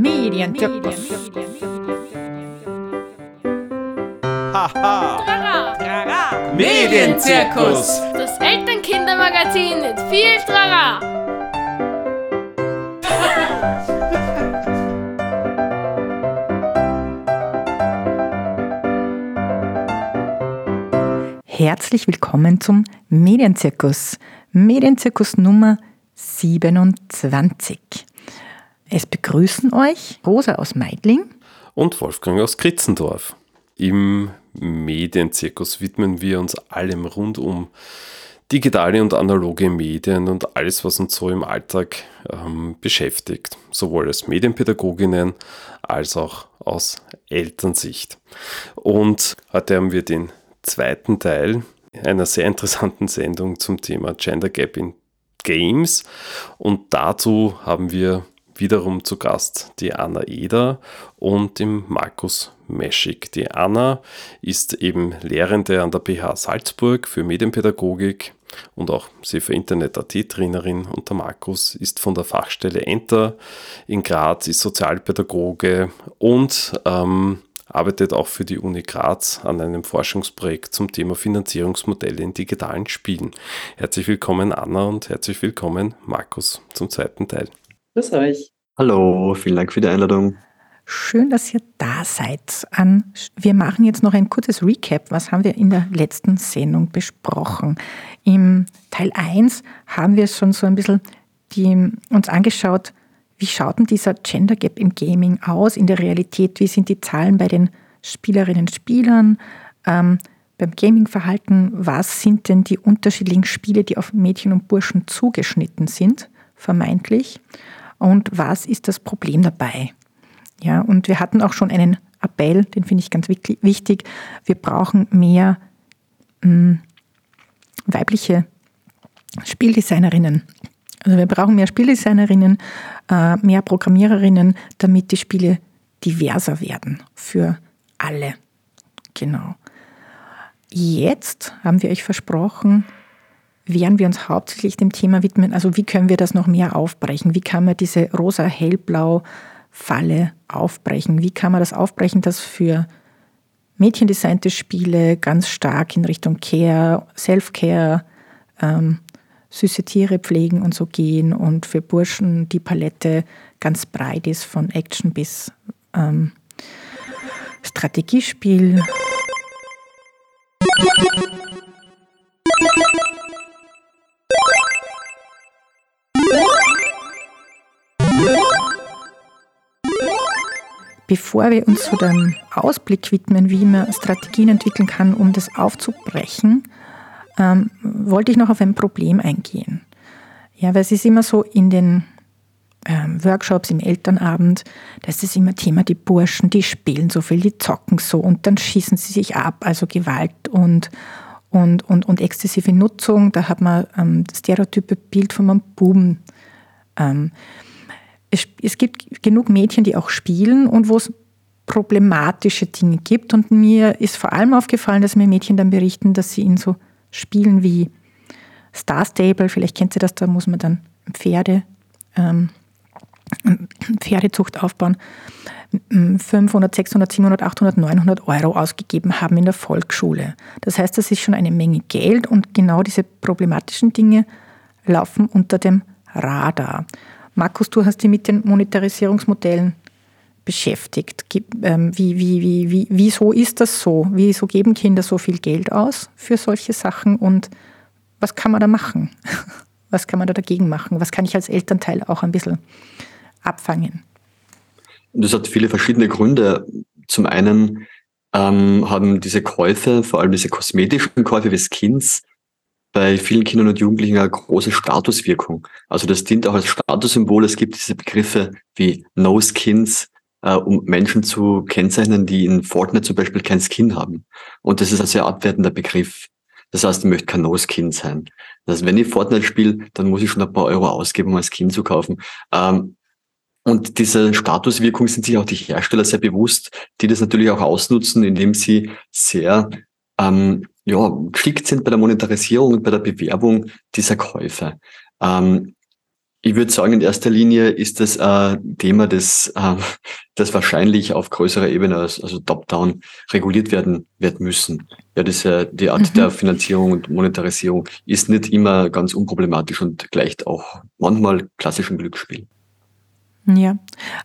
Medienzirkus. Haha. Medienzirkus. Das Elternkindermagazin mit viel Trara. Herzlich willkommen zum Medienzirkus. Medienzirkus Nummer 27. Es begrüßen euch Rosa aus Meidling Und Wolfgang aus Kritzendorf. Im Medienzirkus widmen wir uns allem rund um digitale und analoge Medien und alles, was uns so im Alltag ähm, beschäftigt, sowohl als Medienpädagoginnen als auch aus Elternsicht. Und heute haben wir den zweiten Teil einer sehr interessanten Sendung zum Thema Gender Gap in Games. Und dazu haben wir wiederum zu Gast die Anna Eder und den Markus Meschig. Die Anna ist eben Lehrende an der PH Salzburg für Medienpädagogik und auch sie für Internet-AT-Trainerin und der Markus ist von der Fachstelle Enter in Graz, ist Sozialpädagoge und ähm, arbeitet auch für die Uni Graz an einem Forschungsprojekt zum Thema Finanzierungsmodelle in digitalen Spielen. Herzlich willkommen Anna und herzlich willkommen Markus zum zweiten Teil. Grüß euch. Hallo, vielen Dank für die Einladung. Schön, dass ihr da seid. Wir machen jetzt noch ein kurzes Recap. Was haben wir in der letzten Sendung besprochen? Im Teil 1 haben wir schon so ein bisschen die, uns angeschaut, wie schaut denn dieser Gender Gap im Gaming aus, in der Realität? Wie sind die Zahlen bei den Spielerinnen und Spielern? Ähm, beim Gaming-Verhalten, was sind denn die unterschiedlichen Spiele, die auf Mädchen und Burschen zugeschnitten sind, vermeintlich? Und was ist das Problem dabei? Ja, und wir hatten auch schon einen Appell, den finde ich ganz wichtig. Wir brauchen mehr mh, weibliche Spieldesignerinnen. Also wir brauchen mehr Spieldesignerinnen, äh, mehr Programmiererinnen, damit die Spiele diverser werden für alle. Genau. Jetzt haben wir euch versprochen, werden wir uns hauptsächlich dem Thema widmen, also wie können wir das noch mehr aufbrechen? Wie kann man diese rosa-hellblau Falle aufbrechen? Wie kann man das aufbrechen, dass für mädchendesignte Spiele ganz stark in Richtung Care, Self-Care, ähm, süße Tiere pflegen und so gehen und für Burschen die Palette ganz breit ist, von Action bis ähm, Strategiespiel. Bevor wir uns so dem Ausblick widmen, wie man Strategien entwickeln kann, um das aufzubrechen, ähm, wollte ich noch auf ein Problem eingehen. Ja, weil es ist immer so in den ähm, Workshops, im Elternabend, da ist es immer Thema, die Burschen, die spielen so viel, die zocken so und dann schießen sie sich ab, also Gewalt und, und, und, und exzessive Nutzung. Da hat man ähm, das stereotype Bild von einem Buben. Ähm, es, es gibt genug Mädchen, die auch spielen und wo es problematische Dinge gibt. Und mir ist vor allem aufgefallen, dass mir Mädchen dann berichten, dass sie in so Spielen wie Star Stable, vielleicht kennt ihr das, da muss man dann Pferde, ähm, Pferdezucht aufbauen, 500, 600, 700, 800, 900 Euro ausgegeben haben in der Volksschule. Das heißt, das ist schon eine Menge Geld und genau diese problematischen Dinge laufen unter dem Radar. Markus, du hast dich mit den Monetarisierungsmodellen beschäftigt. Ähm, Wie, wie, wie, wie, wieso ist das so? Wieso geben Kinder so viel Geld aus für solche Sachen und was kann man da machen? Was kann man da dagegen machen? Was kann ich als Elternteil auch ein bisschen abfangen? Das hat viele verschiedene Gründe. Zum einen ähm, haben diese Käufe, vor allem diese kosmetischen Käufe wie Skins, bei vielen Kindern und Jugendlichen eine große Statuswirkung. Also das dient auch als Statussymbol. Es gibt diese Begriffe wie No Skins, äh, um Menschen zu kennzeichnen, die in Fortnite zum Beispiel kein Skin haben. Und das ist ein sehr abwertender Begriff. Das heißt, ich möchte kein No-Skin sein. Das heißt, wenn ich Fortnite spiele, dann muss ich schon ein paar Euro ausgeben, um ein Skin zu kaufen. Ähm, und diese Statuswirkung sind sich auch die Hersteller sehr bewusst, die das natürlich auch ausnutzen, indem sie sehr ähm, ja, geschickt sind bei der Monetarisierung und bei der Bewerbung dieser Käufe. Ähm, Ich würde sagen, in erster Linie ist das ein Thema, das, äh, das wahrscheinlich auf größerer Ebene, also top-down, reguliert werden wird müssen. Ja, das die Art mhm. der Finanzierung und Monetarisierung ist nicht immer ganz unproblematisch und gleicht auch manchmal klassischem Glücksspiel. Ja,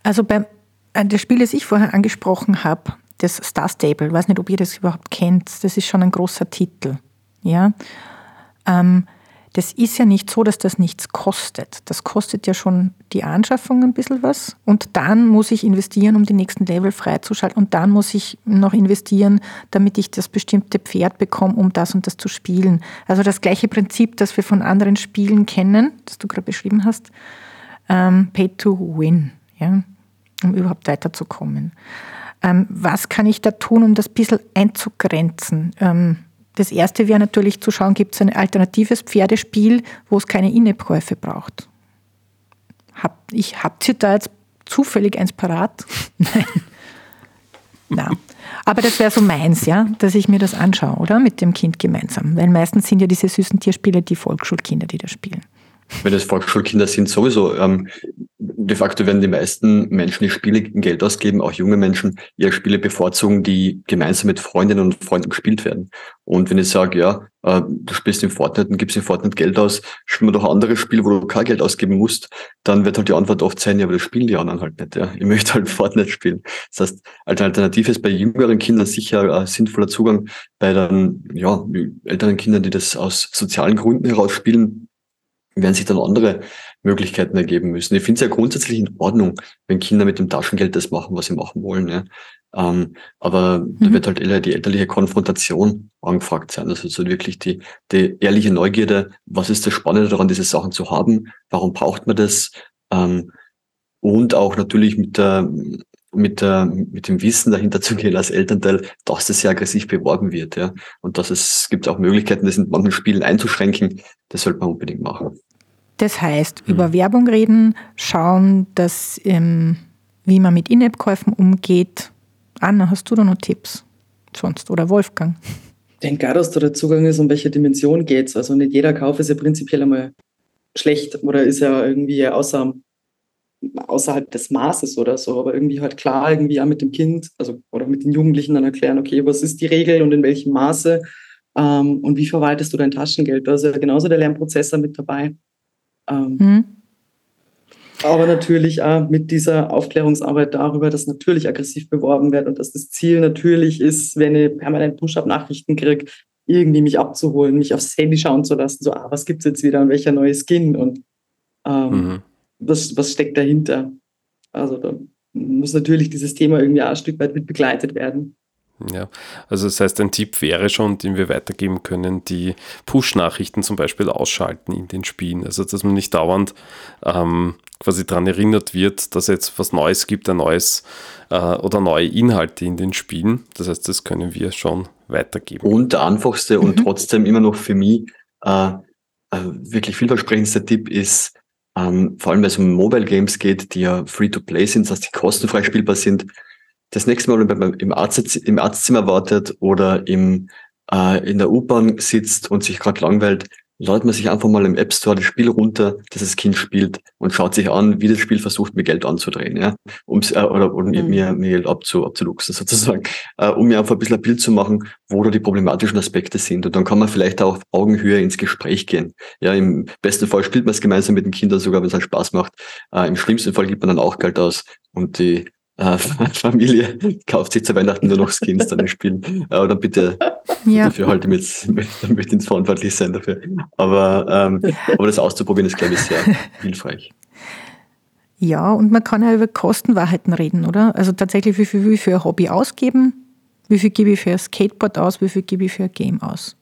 also beim äh, das Spiel, das ich vorher angesprochen habe, das Star Stable, ich weiß nicht, ob ihr das überhaupt kennt, das ist schon ein großer Titel. Ja. Ähm, das ist ja nicht so, dass das nichts kostet. Das kostet ja schon die Anschaffung ein bisschen was. Und dann muss ich investieren, um die nächsten Level freizuschalten. Und dann muss ich noch investieren, damit ich das bestimmte Pferd bekomme, um das und das zu spielen. Also das gleiche Prinzip, das wir von anderen Spielen kennen, das du gerade beschrieben hast. Ähm, pay to win, ja, um überhaupt weiterzukommen. Ähm, was kann ich da tun, um das ein bisschen einzugrenzen? Ähm, das erste wäre natürlich zu schauen, gibt es ein alternatives Pferdespiel, wo es keine In-App-Käufe braucht. Hab, ich, habt ihr da jetzt zufällig eins parat? Nein. Na. Aber das wäre so meins, ja, dass ich mir das anschaue, oder? Mit dem Kind gemeinsam. Weil meistens sind ja diese süßen Tierspiele die Volksschulkinder, die das spielen wenn es Volksschulkinder sind, sowieso. Ähm, de facto werden die meisten Menschen, die Spiele Geld ausgeben, auch junge Menschen, ihre Spiele bevorzugen, die gemeinsam mit Freundinnen und Freunden gespielt werden. Und wenn ich sage, ja, äh, du spielst in Fortnite und gibst in Fortnite Geld aus, spielen wir doch andere Spiele, wo du kein Geld ausgeben musst, dann wird halt die Antwort oft sein, ja, aber das spielen die anderen halt nicht. Ja. Ich möchte halt Fortnite spielen. Das heißt, als Alternative ist bei jüngeren Kindern sicher ein sinnvoller Zugang. Bei dann, ja, älteren Kindern, die das aus sozialen Gründen heraus spielen, werden sich dann andere Möglichkeiten ergeben müssen. Ich finde es ja grundsätzlich in Ordnung, wenn Kinder mit dem Taschengeld das machen, was sie machen wollen. Ja. Ähm, aber mhm. da wird halt eher die elterliche Konfrontation angefragt sein. Also so wirklich die, die ehrliche Neugierde, was ist das Spannende daran, diese Sachen zu haben? Warum braucht man das? Ähm, und auch natürlich mit der, mit, der, mit dem Wissen dahinter zu gehen als Elternteil, dass das sehr aggressiv beworben wird. Ja. Und dass es gibt auch Möglichkeiten, das in manchen Spielen einzuschränken. Das sollte man unbedingt machen. Das heißt, mhm. über Werbung reden, schauen, dass, ähm, wie man mit In-App-Käufen umgeht. Anna, hast du da noch Tipps sonst oder Wolfgang? Ich denke auch, dass da der Zugang ist, um welche Dimension geht es. Also nicht jeder Kauf ist ja prinzipiell einmal schlecht oder ist ja irgendwie außer, außerhalb des Maßes oder so, aber irgendwie halt klar irgendwie auch mit dem Kind also oder mit den Jugendlichen dann erklären, okay, was ist die Regel und in welchem Maße ähm, und wie verwaltest du dein Taschengeld? Da ist ja genauso der Lernprozess mit dabei. Ähm, mhm. Aber natürlich auch mit dieser Aufklärungsarbeit darüber, dass natürlich aggressiv beworben wird und dass das Ziel natürlich ist, wenn ich permanent Push-Up-Nachrichten kriege, irgendwie mich abzuholen, mich aufs Handy schauen zu lassen, so, ah, was gibt es jetzt wieder und welcher neue Skin und ähm, mhm. Was, was steckt dahinter? Also da muss natürlich dieses Thema irgendwie auch ein Stück weit mit begleitet werden. Ja, also das heißt, ein Tipp wäre schon, den wir weitergeben können, die Push-Nachrichten zum Beispiel ausschalten in den Spielen. Also dass man nicht dauernd ähm, quasi daran erinnert wird, dass es jetzt was Neues gibt, ein neues äh, oder neue Inhalte in den Spielen. Das heißt, das können wir schon weitergeben. Und der einfachste mhm. und trotzdem immer noch für mich äh, äh, wirklich vielversprechendste Tipp ist, ähm, vor allem wenn es um Mobile Games geht, die ja free-to-play sind, das heißt, die kostenfrei spielbar sind, das nächste Mal, wenn man im, Arzt, im Arztzimmer wartet oder im, äh, in der U-Bahn sitzt und sich gerade langweilt, ladet man sich einfach mal im App Store das Spiel runter, das das Kind spielt und schaut sich an, wie das Spiel versucht, mir Geld anzudrehen, ja, ums, äh, oder, oder mhm. mir, mir Geld abzu, abzuluxen sozusagen, äh, um mir einfach ein bisschen ein Bild zu machen, wo da die problematischen Aspekte sind. Und dann kann man vielleicht auch auf Augenhöhe ins Gespräch gehen. Ja, im besten Fall spielt man es gemeinsam mit den Kindern sogar, wenn es halt Spaß macht. Äh, Im schlimmsten Fall gibt man dann auch Geld aus und die äh, Familie kauft sich zu Weihnachten nur noch Skins dann spielen. Äh, oder bitte ja. dafür halte ich mit, dann möchte ich verantwortlich sein dafür. Aber, ähm, aber das auszuprobieren ist, glaube ich, sehr hilfreich. Ja, und man kann ja über Kostenwahrheiten reden, oder? Also tatsächlich, wie viel will ich für ein Hobby ausgeben? Wie viel gebe ich für ein Skateboard aus? Wie viel gebe ich für ein Game aus?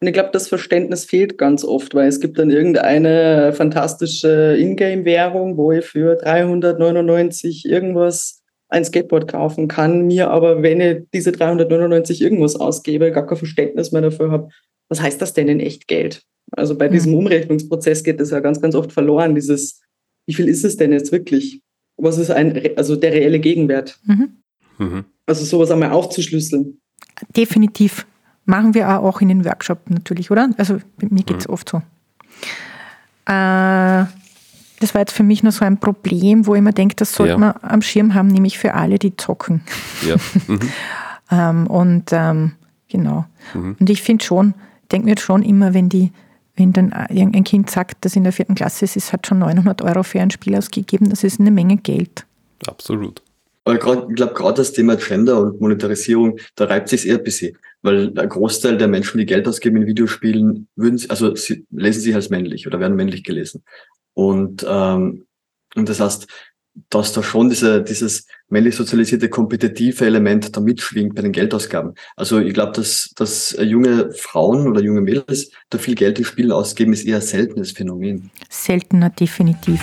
Und ich glaube, das Verständnis fehlt ganz oft, weil es gibt dann irgendeine fantastische Ingame-Währung, wo ich für 399 irgendwas ein Skateboard kaufen kann, mir aber, wenn ich diese 399 irgendwas ausgebe, gar kein Verständnis mehr dafür habe, was heißt das denn in echt Geld? Also bei mhm. diesem Umrechnungsprozess geht das ja ganz, ganz oft verloren, dieses, wie viel ist es denn jetzt wirklich? Was ist ein, also der reelle Gegenwert? Mhm. Mhm. Also sowas einmal aufzuschlüsseln. Definitiv. Machen wir auch in den Workshop natürlich, oder? Also mir geht es mhm. oft so. Äh, das war jetzt für mich nur so ein Problem, wo ich mir denke, das sollte Ja. man am Schirm haben, nämlich für alle, die zocken. Ja. Mhm. Ähm, und ähm, genau. Mhm. Und ich finde schon, denke mir schon immer, wenn die, wenn dann irgendein Kind sagt, das in der vierten Klasse ist, es hat schon 900 Euro für ein Spiel ausgegeben, das ist eine Menge Geld. Absolut. Aber ich glaube, gerade das Thema Gender und Monetarisierung, da reibt sich eher ein bisschen. Weil der Großteil der Menschen, die Geld ausgeben in Videospielen, würden, sie- also sie lesen sich als männlich oder werden männlich gelesen. Und, ähm, und das heißt, dass da schon diese, dieses männlich sozialisierte kompetitive Element da mitschwingt bei den Geldausgaben. Also ich glaube, dass, dass junge Frauen oder junge Mädels da viel Geld in Spielen ausgeben, ist eher ein seltenes Phänomen. Seltener definitiv.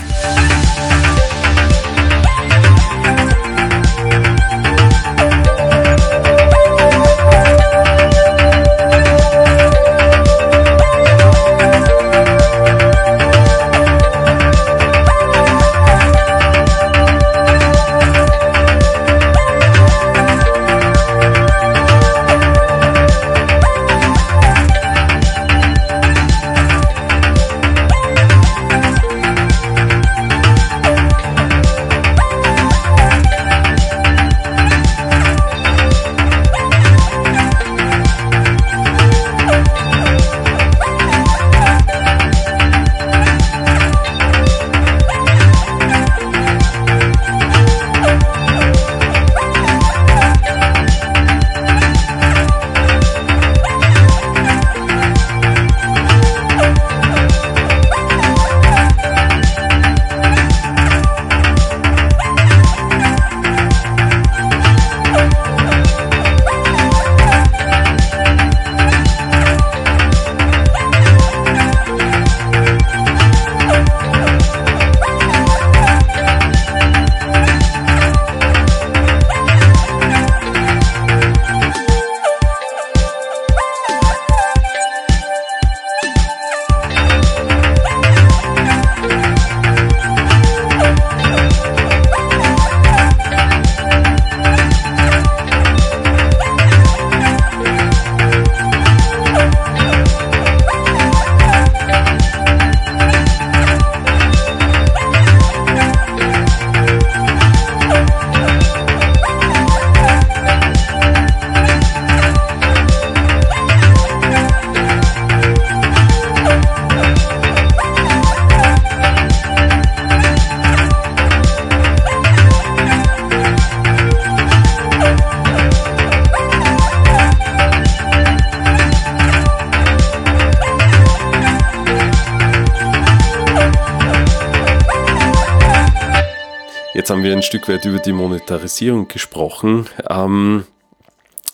Jetzt haben wir ein Stück weit über die Monetarisierung gesprochen. Ähm,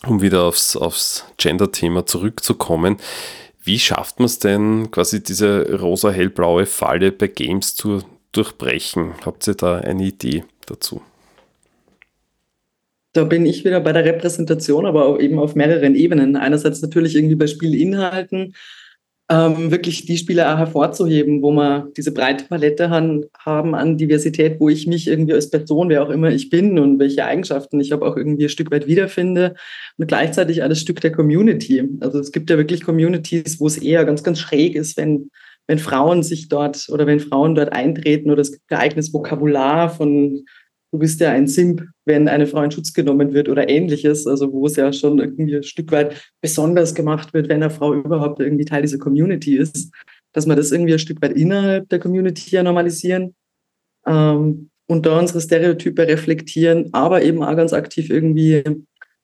um wieder aufs, aufs Gender-Thema zurückzukommen. Wie schafft man es denn, quasi diese rosa-hellblaue Falle bei Games zu durchbrechen? Habt ihr da eine Idee dazu? Da bin ich wieder bei der Repräsentation, aber eben auf mehreren Ebenen. Einerseits natürlich irgendwie bei Spielinhalten, ähm, wirklich die Spiele auch hervorzuheben, wo wir diese breite Palette han, haben an Diversität, wo ich mich irgendwie als Person, wer auch immer ich bin und welche Eigenschaften ich habe, auch irgendwie ein Stück weit wiederfinde und gleichzeitig alles Stück der Community. Also es gibt ja wirklich Communities, wo es eher ganz, ganz schräg ist, wenn, wenn Frauen sich dort oder wenn Frauen dort eintreten oder es gibt ein eigenes Vokabular von du bist ja ein Simp, wenn eine Frau in Schutz genommen wird oder ähnliches, also wo es ja schon irgendwie ein Stück weit besonders gemacht wird, wenn eine Frau überhaupt irgendwie Teil dieser Community ist, dass wir das irgendwie ein Stück weit innerhalb der Community ja normalisieren ähm, und da unsere Stereotype reflektieren, aber eben auch ganz aktiv irgendwie,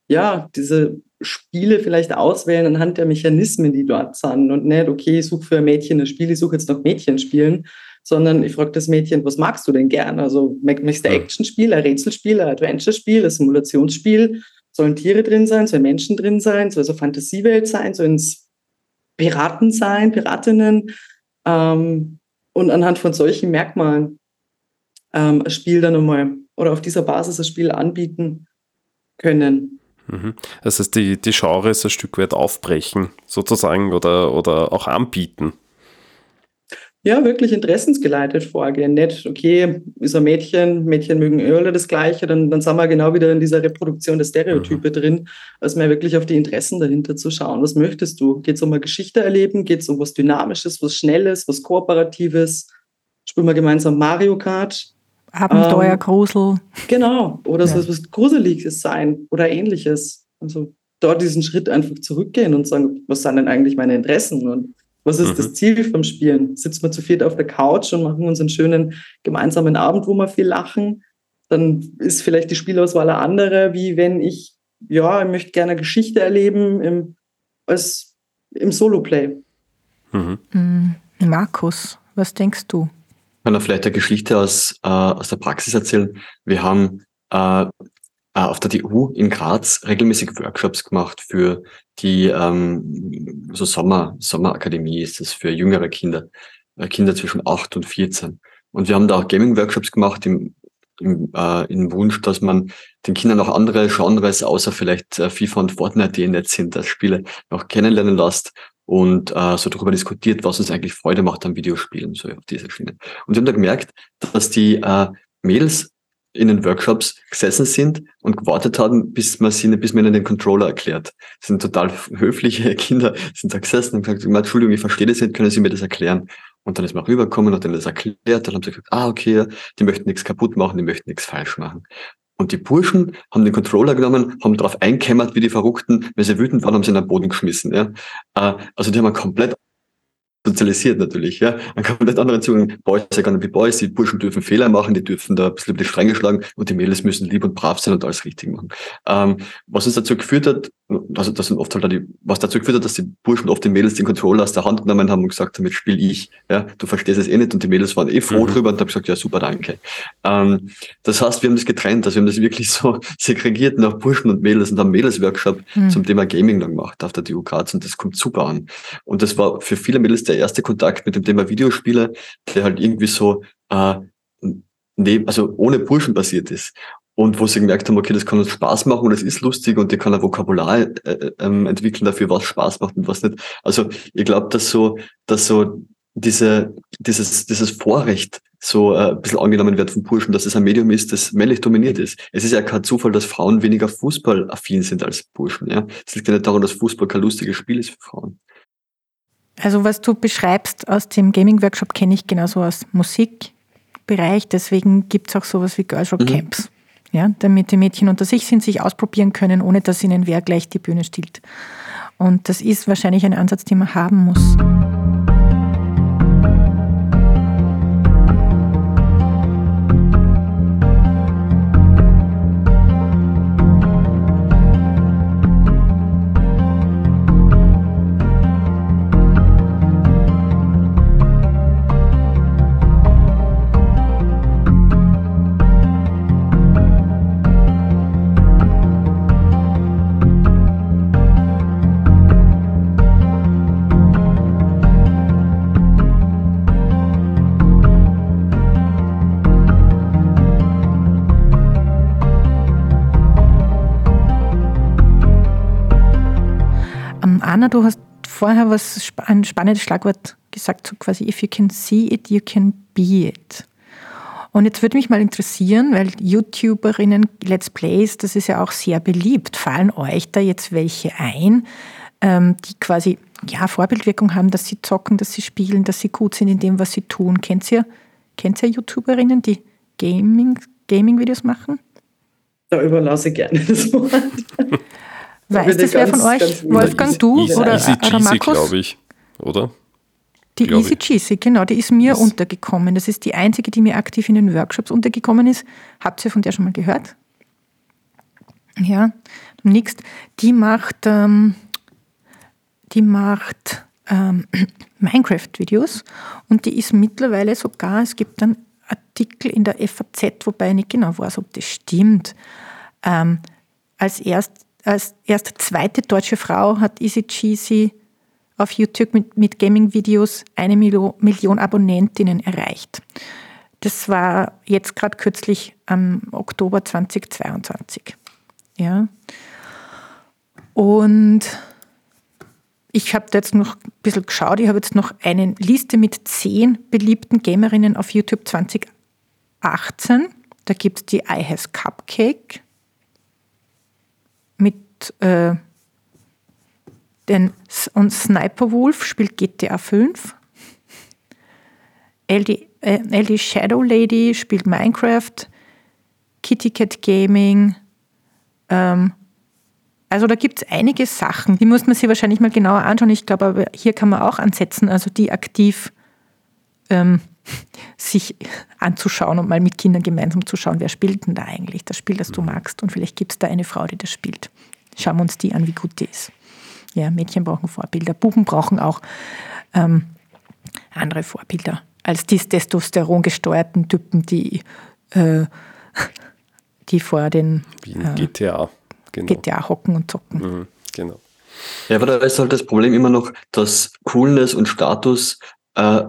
ja, diese Spiele vielleicht auswählen anhand der Mechanismen, die dort sind und nicht, okay, ich suche für ein Mädchen ein Spiel, ich suche jetzt nach Mädchen spielen, sondern ich frage das Mädchen, was magst du denn gern? Also möchtest du ein Actionspiel, ein Rätselspiel, ein Adventure-Spiel, ein Simulationsspiel? Sollen Tiere drin sein? Sollen Menschen drin sein? Soll es eine Fantasiewelt sein? Sollen es Piraten sein, Piratinnen? Ähm, und anhand von solchen Merkmalen ähm, ein Spiel dann einmal oder auf dieser Basis ein Spiel anbieten können. Mhm. Das heißt, die, die Genres ein Stück weit aufbrechen, sozusagen, oder, oder auch anbieten. Ja, wirklich interessensgeleitet vorgehen. Nicht, okay, ist ein Mädchen, Mädchen mögen eh alle das Gleiche, dann, dann sind wir genau wieder in dieser Reproduktion der Stereotype mhm. drin, als mehr wirklich auf die Interessen dahinter zu schauen. Was möchtest du? Geht es um eine Geschichte erleben? Geht es um was Dynamisches, was Schnelles, was Kooperatives? spielen wir gemeinsam Mario Kart. Abenteuer, ähm, Grusel. Genau, oder ja. so was Gruseliges sein oder ähnliches. Also dort diesen Schritt einfach zurückgehen und sagen, was sind denn eigentlich meine Interessen und was ist mhm. das Ziel vom Spielen? Sitzen wir zu viert auf der Couch und machen uns einen schönen gemeinsamen Abend, wo wir viel lachen? Dann ist vielleicht die Spielauswahl eine andere, wie wenn ich, ja, ich möchte gerne Geschichte erleben im, als, im Solo-Play. Mhm. mhm. Markus, was denkst du? Ich kann da vielleicht eine Geschichte aus, äh, aus der Praxis erzählen. Wir haben äh, auf der TU in Graz regelmäßig Workshops gemacht für die ähm, so Sommer, Sommerakademie ist das für jüngere Kinder, äh, Kinder zwischen 8 und 14. Und wir haben da auch Gaming-Workshops gemacht im, im, äh, im Wunsch, dass man den Kindern auch andere Genres, außer vielleicht äh, FIFA und Fortnite, die nett sind, als Spiele noch kennenlernen lässt und äh, so darüber diskutiert, was uns eigentlich Freude macht am Videospielen, so auf dieser Schiene. Und wir haben da gemerkt, dass die äh, Mädels in den Workshops gesessen sind und gewartet haben, bis man sie, bis man ihnen den Controller erklärt. Das sind total höfliche Kinder, sind da gesessen und gesagt, Entschuldigung, ich verstehe das nicht, können Sie mir das erklären? Und dann ist man rübergekommen und dann das erklärt, dann haben sie gesagt, ah, okay, die möchten nichts kaputt machen, die möchten nichts falsch machen. Und die Burschen haben den Controller genommen, haben drauf einkämmert wie die Verrückten, wenn sie wütend waren, haben sie in den Boden geschmissen. Ja? Äh, also die haben komplett sozialisiert natürlich, ja. Man kann nicht anderen Zugang, Boys gar nicht wie Boys, die Burschen dürfen Fehler machen, die dürfen da ein bisschen über die Stränge schlagen und die Mädels müssen lieb und brav sein und alles richtig machen. Ähm, was uns dazu geführt hat, also das sind oft halt die, was dazu geführt hat, dass die Burschen oft den Mädels den Controller aus der Hand genommen haben und gesagt, damit spiele ich, ja. Du verstehst es eh nicht und die Mädels waren eh froh mhm. drüber und haben gesagt, ja super, danke. Ähm, das heißt, wir haben das getrennt, also wir haben das wirklich so segregiert nach Burschen und Mädels und haben Mädels-Workshop mhm. zum Thema Gaming dann gemacht auf der TU Graz und das kommt super an. Und das war für viele Mädels der erste Kontakt mit dem Thema Videospiele, der halt irgendwie so äh, neben, also ohne Burschen basiert ist. Und wo sie gemerkt haben, okay, das kann uns Spaß machen und es ist lustig und die kann ein Vokabular äh, äh, ähm, entwickeln dafür, was Spaß macht und was nicht. Also ich glaube, dass so, dass so diese, dieses, dieses Vorrecht so äh, ein bisschen angenommen wird von Burschen, dass es ein Medium ist, das männlich dominiert ist. Es ist ja kein Zufall, dass Frauen weniger fußballaffin sind als Burschen. Ja? Es liegt ja nicht daran, dass Fußball kein lustiges Spiel ist für Frauen. Also was du beschreibst aus dem Gaming-Workshop kenne ich genauso aus Musikbereich. Deswegen gibt es auch sowas wie Girls Rock mhm. Camps. Ja, damit die Mädchen unter sich sind, sich ausprobieren können, ohne dass ihnen wer gleich die Bühne stiehlt. Und das ist wahrscheinlich ein Ansatz, den man haben muss. Du hast vorher was, ein spannendes Schlagwort gesagt, so quasi, if you can see it, you can be it. Und jetzt würde mich mal interessieren, weil YouTuberinnen, Let's Plays, das ist ja auch sehr beliebt. Fallen euch da jetzt welche ein, ähm, die quasi ja, Vorbildwirkung haben, dass sie zocken, dass sie spielen, dass sie gut sind in dem, was sie tun? Kennt ihr, kennt ihr YouTuberinnen, die Gaming, Gaming-Videos machen? Da überlasse ich gerne das Wort. Weiß das wer von euch? Wolfgang, du easy, oder, easy oder Markus? glaube ich, oder? Die glaube Easy Cheesy, genau, die ist mir ist untergekommen. Das ist die einzige, die mir aktiv in den Workshops untergekommen ist. Habt ihr von der schon mal gehört? Ja, nächst, die macht, ähm, die macht ähm, Minecraft-Videos und die ist mittlerweile sogar, es gibt dann Artikel in der FAZ, wobei ich nicht genau weiß, ob das stimmt, ähm, als erst als erst zweite deutsche Frau hat Easy Cheesy auf YouTube mit, mit Gaming-Videos eine Million, Million Abonnentinnen erreicht. Das war jetzt gerade kürzlich am Oktober 2022. Ja. Und ich habe jetzt noch ein bisschen geschaut, ich habe jetzt noch eine Liste mit zehn beliebten Gamerinnen auf YouTube 2018. Da gibt es die I Has Cupcake, mit äh, den und Sniper Wolf spielt GTA 5. LD, äh, LD Shadow Lady spielt Minecraft, Kitty Cat Gaming. Ähm, also da gibt es einige Sachen, die muss man sich wahrscheinlich mal genauer anschauen. Ich glaube, hier kann man auch ansetzen, also die aktiv ähm, sich anzuschauen und mal mit Kindern gemeinsam zu schauen, wer spielt denn da eigentlich das Spiel, das du magst. Und vielleicht gibt es da eine Frau, die das spielt. Schauen wir uns die an, wie gut die ist. Ja, Mädchen brauchen Vorbilder, Buben brauchen auch ähm, andere Vorbilder als die testosterongesteuerten Typen, die, äh, die vor den äh, GTA, genau. GTA hocken und zocken. Mhm, genau. Ja, aber da ist halt das Problem immer noch, dass Coolness und Status äh,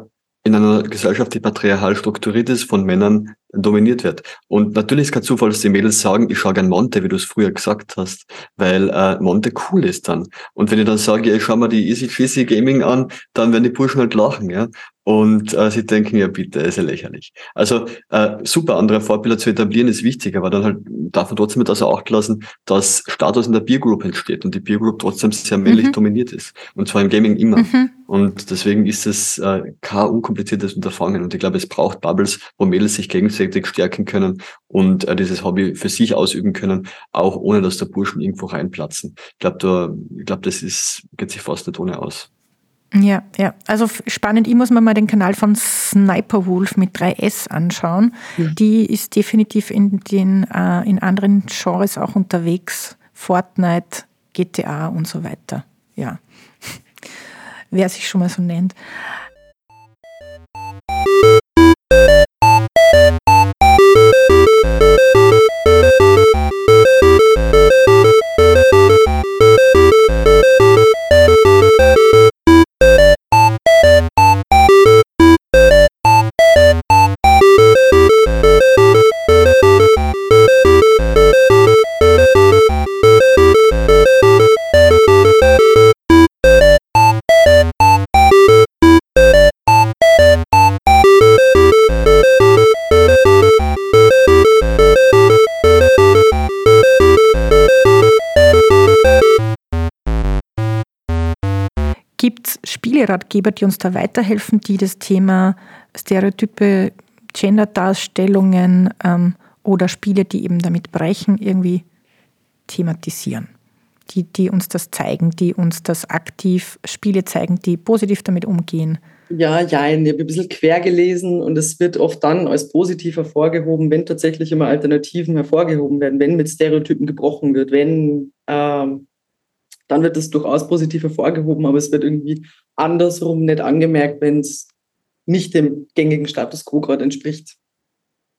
in einer Gesellschaft, die patriarchal strukturiert ist, von Männern dominiert wird. Und natürlich ist kein Zufall, dass die Mädels sagen, ich schaue gern Monte, wie du es früher gesagt hast, weil äh, Monte cool ist dann. Und wenn ich dann sage, ja, ich schau mal die Easy Cheesy Gaming an, dann werden die Burschen halt lachen, ja. Und äh, sie denken, ja bitte, ist ja lächerlich. Also äh, super, andere Vorbilder zu etablieren ist wichtig, aber dann halt darf man trotzdem mit außer Acht lassen, dass Status in der Peer Group entsteht und die Peer Group trotzdem sehr männlich mhm. dominiert ist. Und zwar im Gaming immer. Mhm. Und deswegen ist es äh, kein unkompliziertes Unterfangen. Und ich glaube, es braucht Bubbles, wo Mädels sich gegenseitig stärken können und äh, dieses Hobby für sich ausüben können, auch ohne dass der Burschen irgendwo reinplatzen. Ich glaube, da, ich glaube, das ist, geht sich fast nicht ohne aus. Ja, ja. Also spannend, ich muss mir mal den Kanal von Sniper Wolf mit 3S anschauen. Ja. Die ist definitiv in den äh, in anderen Genres auch unterwegs. Fortnite, GTA und so weiter. Ja. Wer sich schon mal so nennt. Spieleratgeber, die uns da weiterhelfen, die das Thema Stereotype, Gender-Darstellungen ähm, oder Spiele, die eben damit brechen, irgendwie thematisieren. Die, die uns das zeigen, die uns das aktiv, Spiele zeigen, die positiv damit umgehen. Ja, ja, ich habe ein bisschen quer gelesen und es wird oft dann als positiv hervorgehoben, wenn tatsächlich immer Alternativen hervorgehoben werden, wenn mit Stereotypen gebrochen wird, wenn ähm, dann wird es durchaus positiv hervorgehoben, aber es wird irgendwie andersrum nicht angemerkt, wenn es nicht dem gängigen Status quo gerade entspricht.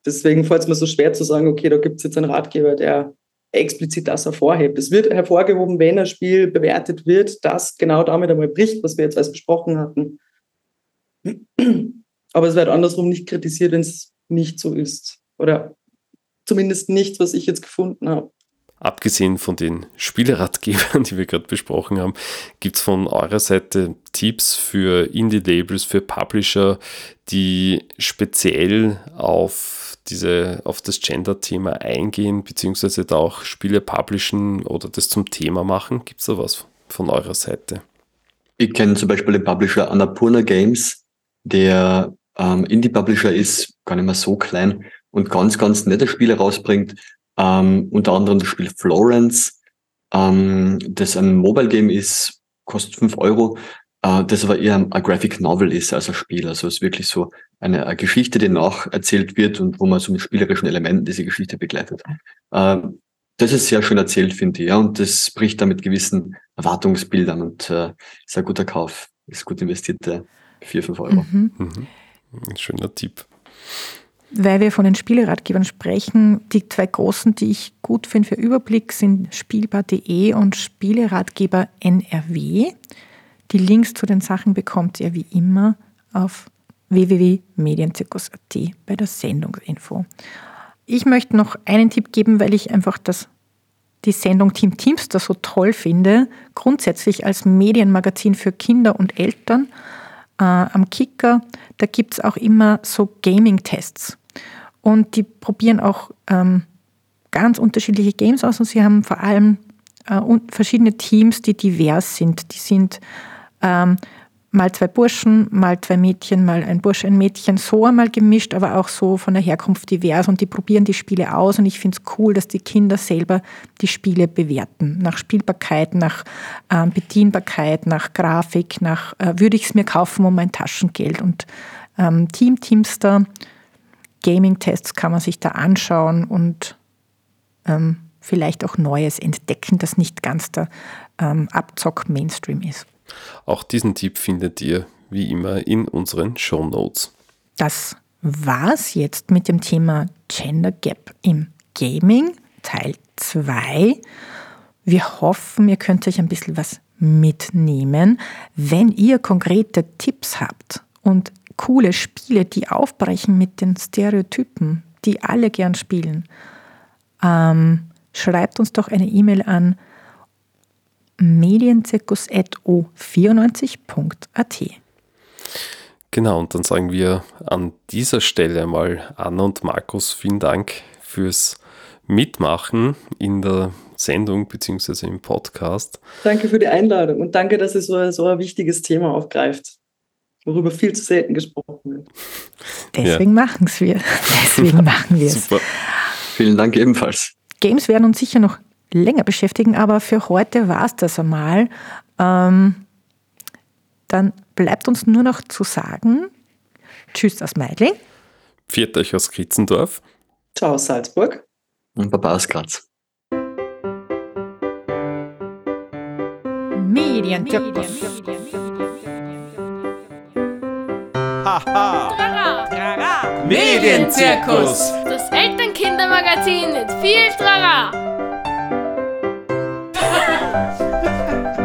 Deswegen fällt es mir so schwer zu sagen, okay, da gibt es jetzt einen Ratgeber, der explizit das hervorhebt. Es wird hervorgehoben, wenn ein Spiel bewertet wird, das genau damit einmal bricht, was wir jetzt als besprochen hatten. Aber es wird andersrum nicht kritisiert, wenn es nicht so ist. Oder zumindest nichts, was ich jetzt gefunden habe. Abgesehen von den Spieleratgebern, die wir gerade besprochen haben, gibt es von eurer Seite Tipps für Indie-Labels, für Publisher, die speziell auf, diese, auf das Gender-Thema eingehen, beziehungsweise da auch Spiele publishen oder das zum Thema machen? Gibt es da was von eurer Seite? Ich kenne zum Beispiel den Publisher Annapurna Games, der ähm, Indie-Publisher ist, gar nicht mehr so klein und ganz, ganz nette Spiele rausbringt ähm, unter anderem das Spiel Florence, ähm, das ein Mobile Game ist, kostet fünf Euro, äh, das aber eher ein Graphic Novel ist als ein Spiel. Also es ist wirklich so eine, eine Geschichte, die nacherzählt wird und wo man so mit spielerischen Elementen diese Geschichte begleitet. Ähm, das ist sehr schön erzählt, finde ich, ja, und das bricht da mit gewissen Erwartungsbildern und äh, ist ein guter Kauf, ist gut investierte vier, fünf Euro. Mhm. Mhm. Ein schöner Tipp weil wir von den Spieleratgebern sprechen, die zwei großen, die ich gut finde für Überblick, sind spielbar.de und Spieleratgeber NRW. Die Links zu den Sachen bekommt ihr wie immer auf www.medienzirkus.at bei der Sendungsinfo. Ich möchte noch einen Tipp geben, weil ich einfach das, die Sendung Team Teamster so toll finde. Grundsätzlich als Medienmagazin für Kinder und Eltern äh, am Kicker, da gibt es auch immer so Gaming-Tests. Und die probieren auch ähm, ganz unterschiedliche Games aus und sie haben vor allem äh, verschiedene Teams, die divers sind. Die sind ähm, mal zwei Burschen, mal zwei Mädchen, mal ein Bursch, ein Mädchen, so einmal gemischt, aber auch so von der Herkunft divers und die probieren die Spiele aus und ich finde es cool, dass die Kinder selber die Spiele bewerten. Nach Spielbarkeit, nach ähm, Bedienbarkeit, nach Grafik, nach äh, würde ich es mir kaufen um mein Taschengeld und ähm, Team Teamster, Gaming-Tests kann man sich da anschauen und ähm, vielleicht auch Neues entdecken, das nicht ganz der ähm, Abzock-Mainstream ist. Auch diesen Tipp findet ihr wie immer in unseren Show Notes. Das war's jetzt mit dem Thema Gender Gap im Gaming, Teil 2. Wir hoffen, ihr könnt euch ein bisschen was mitnehmen. Wenn ihr konkrete Tipps habt und coole Spiele, die aufbrechen mit den Stereotypen, die alle gern spielen, ähm, schreibt uns doch eine E-Mail an medienzirkus.o94.at. Genau, und dann sagen wir an dieser Stelle mal Anna und Markus, vielen Dank fürs Mitmachen in der Sendung bzw. im Podcast. Danke für die Einladung und danke, dass ihr so, so ein wichtiges Thema aufgreift, worüber viel zu selten gesprochen wird. Deswegen ja. machen wir. Deswegen machen wir es. Super. Vielen Dank ebenfalls. Games werden uns sicher noch länger beschäftigen, aber für heute war es das einmal. Ähm, dann bleibt uns nur noch zu sagen, Tschüss aus Meidling. Viert euch aus Kritzendorf. Ciao aus Salzburg. Und Baba aus Graz. Medienzirkus. Haha. Medienzirkus. Das Elternkindermagazin mit viel Trara.